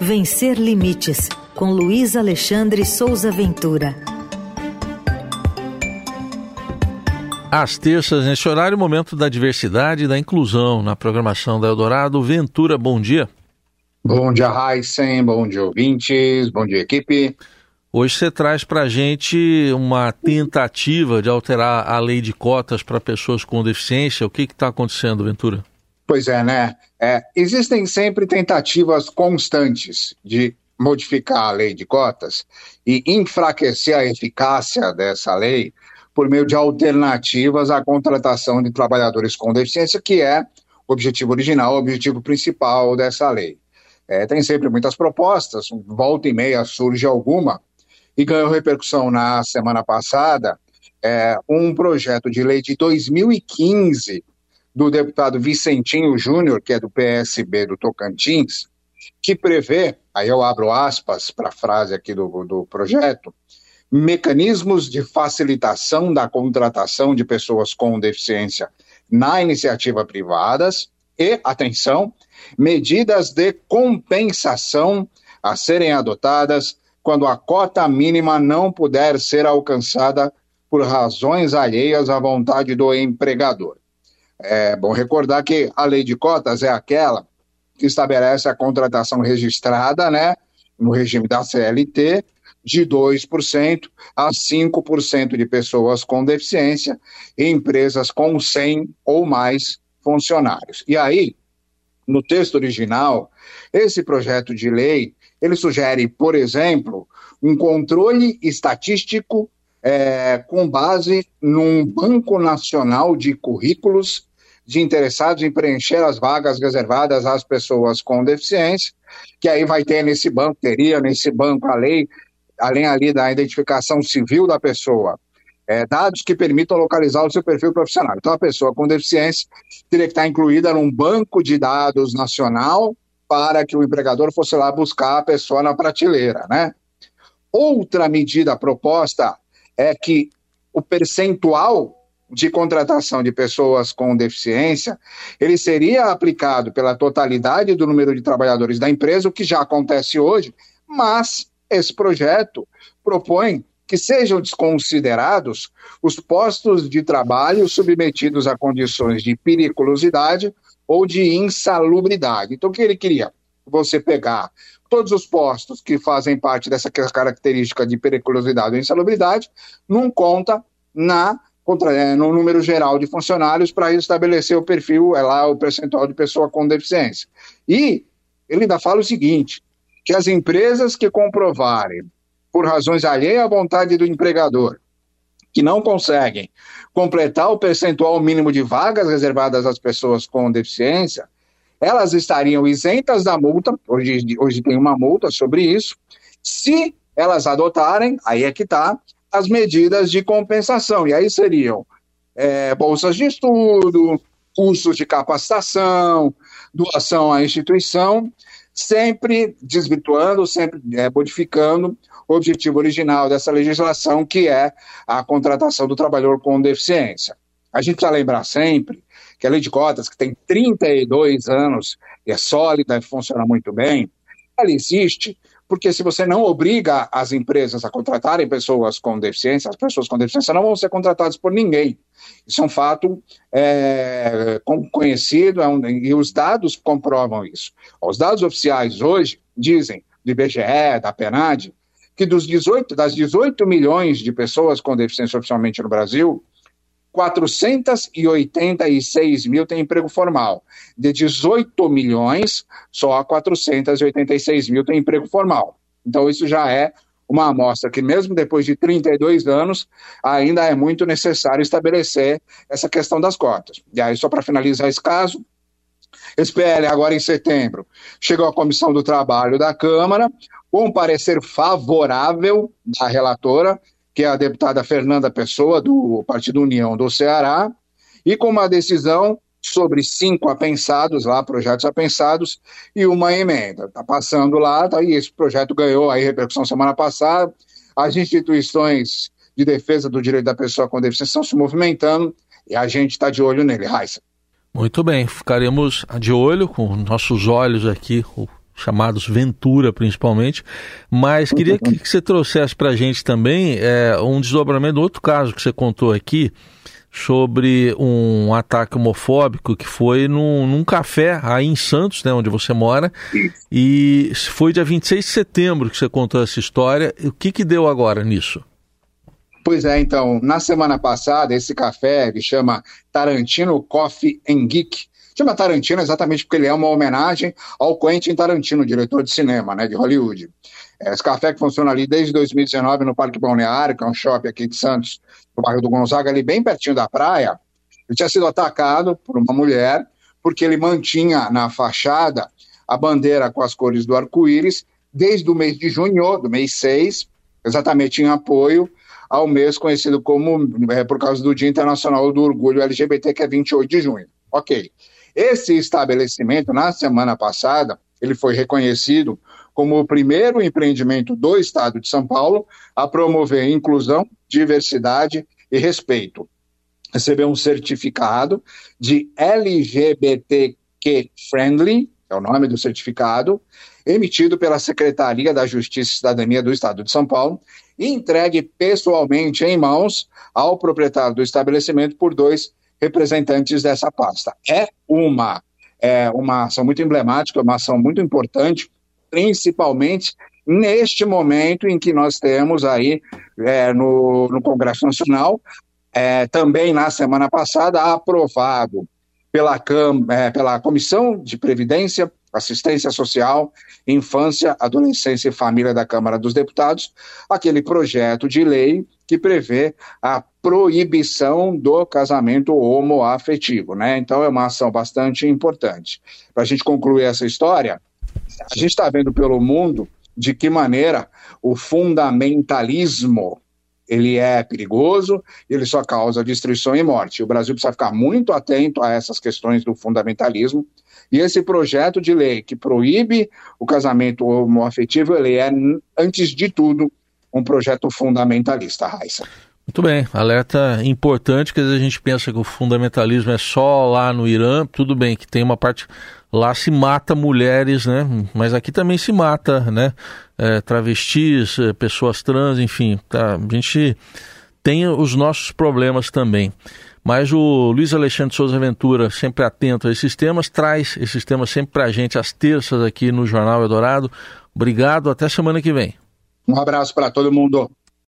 Vencer Limites, com Luiz Alexandre Souza Ventura. Às terças, nesse horário, momento da diversidade e da inclusão na programação da Eldorado. Ventura, bom dia. Bom dia, Heisen. Bom dia, ouvintes. Bom dia, equipe. Hoje você traz para a gente uma tentativa de alterar a lei de cotas para pessoas com deficiência. O que está acontecendo, Ventura? Pois é, né? É, existem sempre tentativas constantes de modificar a lei de cotas e enfraquecer a eficácia dessa lei por meio de alternativas à contratação de trabalhadores com deficiência, que é o objetivo original, o objetivo principal dessa lei. É, tem sempre muitas propostas, volta e meia surge alguma, e ganhou repercussão na semana passada é, um projeto de lei de 2015 do deputado Vicentinho Júnior, que é do PSB do Tocantins, que prevê, aí eu abro aspas para a frase aqui do, do projeto, mecanismos de facilitação da contratação de pessoas com deficiência na iniciativa privadas e, atenção, medidas de compensação a serem adotadas quando a cota mínima não puder ser alcançada por razões alheias à vontade do empregador. É bom recordar que a lei de cotas é aquela que estabelece a contratação registrada, né, no regime da CLT, de 2% a 5% de pessoas com deficiência em empresas com 100 ou mais funcionários. E aí, no texto original, esse projeto de lei ele sugere, por exemplo, um controle estatístico é, com base num banco nacional de currículos de interessados em preencher as vagas reservadas às pessoas com deficiência, que aí vai ter nesse banco, teria nesse banco a lei, além ali da identificação civil da pessoa, é, dados que permitam localizar o seu perfil profissional. Então, a pessoa com deficiência teria que estar incluída num banco de dados nacional para que o empregador fosse lá buscar a pessoa na prateleira, né? Outra medida proposta é que o percentual de contratação de pessoas com deficiência, ele seria aplicado pela totalidade do número de trabalhadores da empresa, o que já acontece hoje, mas esse projeto propõe que sejam desconsiderados os postos de trabalho submetidos a condições de periculosidade ou de insalubridade. Então, o que ele queria? Você pegar todos os postos que fazem parte dessa característica de periculosidade ou insalubridade, não conta na é, no número geral de funcionários para estabelecer o perfil, é lá o percentual de pessoa com deficiência. E ele ainda fala o seguinte, que as empresas que comprovarem, por razões alheias à vontade do empregador, que não conseguem completar o percentual mínimo de vagas reservadas às pessoas com deficiência, elas estariam isentas da multa, hoje, hoje tem uma multa sobre isso, se elas adotarem, aí é que está, as medidas de compensação. E aí seriam é, bolsas de estudo, cursos de capacitação, doação à instituição, sempre desvirtuando, sempre é, modificando o objetivo original dessa legislação, que é a contratação do trabalhador com deficiência. A gente precisa lembrar sempre que a lei de cotas, que tem 32 anos, é sólida e funciona muito bem, ela existe porque se você não obriga as empresas a contratarem pessoas com deficiência, as pessoas com deficiência não vão ser contratadas por ninguém. Isso é um fato é, conhecido é um, e os dados comprovam isso. Os dados oficiais hoje dizem, do IBGE, da PNAD, que dos 18, das 18 milhões de pessoas com deficiência oficialmente no Brasil, 486 mil têm emprego formal. De 18 milhões, só 486 mil têm emprego formal. Então, isso já é uma amostra que, mesmo depois de 32 anos, ainda é muito necessário estabelecer essa questão das cotas. E aí, só para finalizar esse caso, esse PL, agora em setembro, chegou à Comissão do Trabalho da Câmara, com um parecer favorável da relatora, que é a deputada Fernanda Pessoa, do Partido União do Ceará, e com uma decisão sobre cinco apensados lá, projetos apensados, e uma emenda. Está passando lá, tá, e esse projeto ganhou aí repercussão semana passada. As instituições de defesa do direito da pessoa com deficiência estão se movimentando e a gente está de olho nele, Raíssa. Muito bem, ficaremos de olho com nossos olhos aqui, o chamados Ventura principalmente, mas queria que, que você trouxesse para a gente também é, um desdobramento do outro caso que você contou aqui, sobre um ataque homofóbico que foi num, num, café aí em Santos, né, onde você mora, e foi dia 26 de setembro que você contou essa história. O que, que deu agora nisso? Pois é, então, na semana passada, esse café que chama Tarantino Coffee and Geek, chama Tarantino exatamente porque ele é uma homenagem ao Quentin Tarantino, diretor de cinema, né, de Hollywood. É, esse café que funciona ali desde 2019 no Parque Balneário, que é um shopping aqui de Santos, no bairro do Gonzaga, ali bem pertinho da praia, ele tinha sido atacado por uma mulher porque ele mantinha na fachada a bandeira com as cores do arco-íris desde o mês de junho, do mês 6, exatamente em apoio ao mês conhecido como, é, por causa do Dia Internacional do Orgulho LGBT, que é 28 de junho. Ok. Esse estabelecimento, na semana passada, ele foi reconhecido como o primeiro empreendimento do Estado de São Paulo a promover inclusão, diversidade e respeito. Recebeu um certificado de LGBTQ Friendly, é o nome do certificado, emitido pela Secretaria da Justiça e Cidadania do Estado de São Paulo e entregue pessoalmente em mãos ao proprietário do estabelecimento por dois representantes dessa pasta. É uma, é uma ação muito emblemática, uma ação muito importante, principalmente neste momento em que nós temos aí é, no, no, Congresso Nacional, é, também na semana passada, aprovado pela, é, pela Comissão de Previdência, Assistência Social, Infância, Adolescência e Família da Câmara dos Deputados, aquele projeto de lei que prevê a proibição do casamento homoafetivo, né? Então é uma ação bastante importante. Para a gente concluir essa história, a gente está vendo pelo mundo de que maneira o fundamentalismo ele é perigoso, ele só causa destruição e morte. O Brasil precisa ficar muito atento a essas questões do fundamentalismo. E esse projeto de lei que proíbe o casamento homoafetivo, ele é, antes de tudo, um projeto fundamentalista, Raíssa. Muito bem, alerta importante, que às vezes a gente pensa que o fundamentalismo é só lá no Irã, tudo bem que tem uma parte, lá se mata mulheres, né, mas aqui também se mata, né, é, travestis, é, pessoas trans, enfim, tá, a gente tem os nossos problemas também. Mas o Luiz Alexandre Souza Ventura, sempre atento a esses temas, traz esses temas sempre para a gente às terças aqui no Jornal Eldorado. Obrigado, até semana que vem. Um abraço para todo mundo.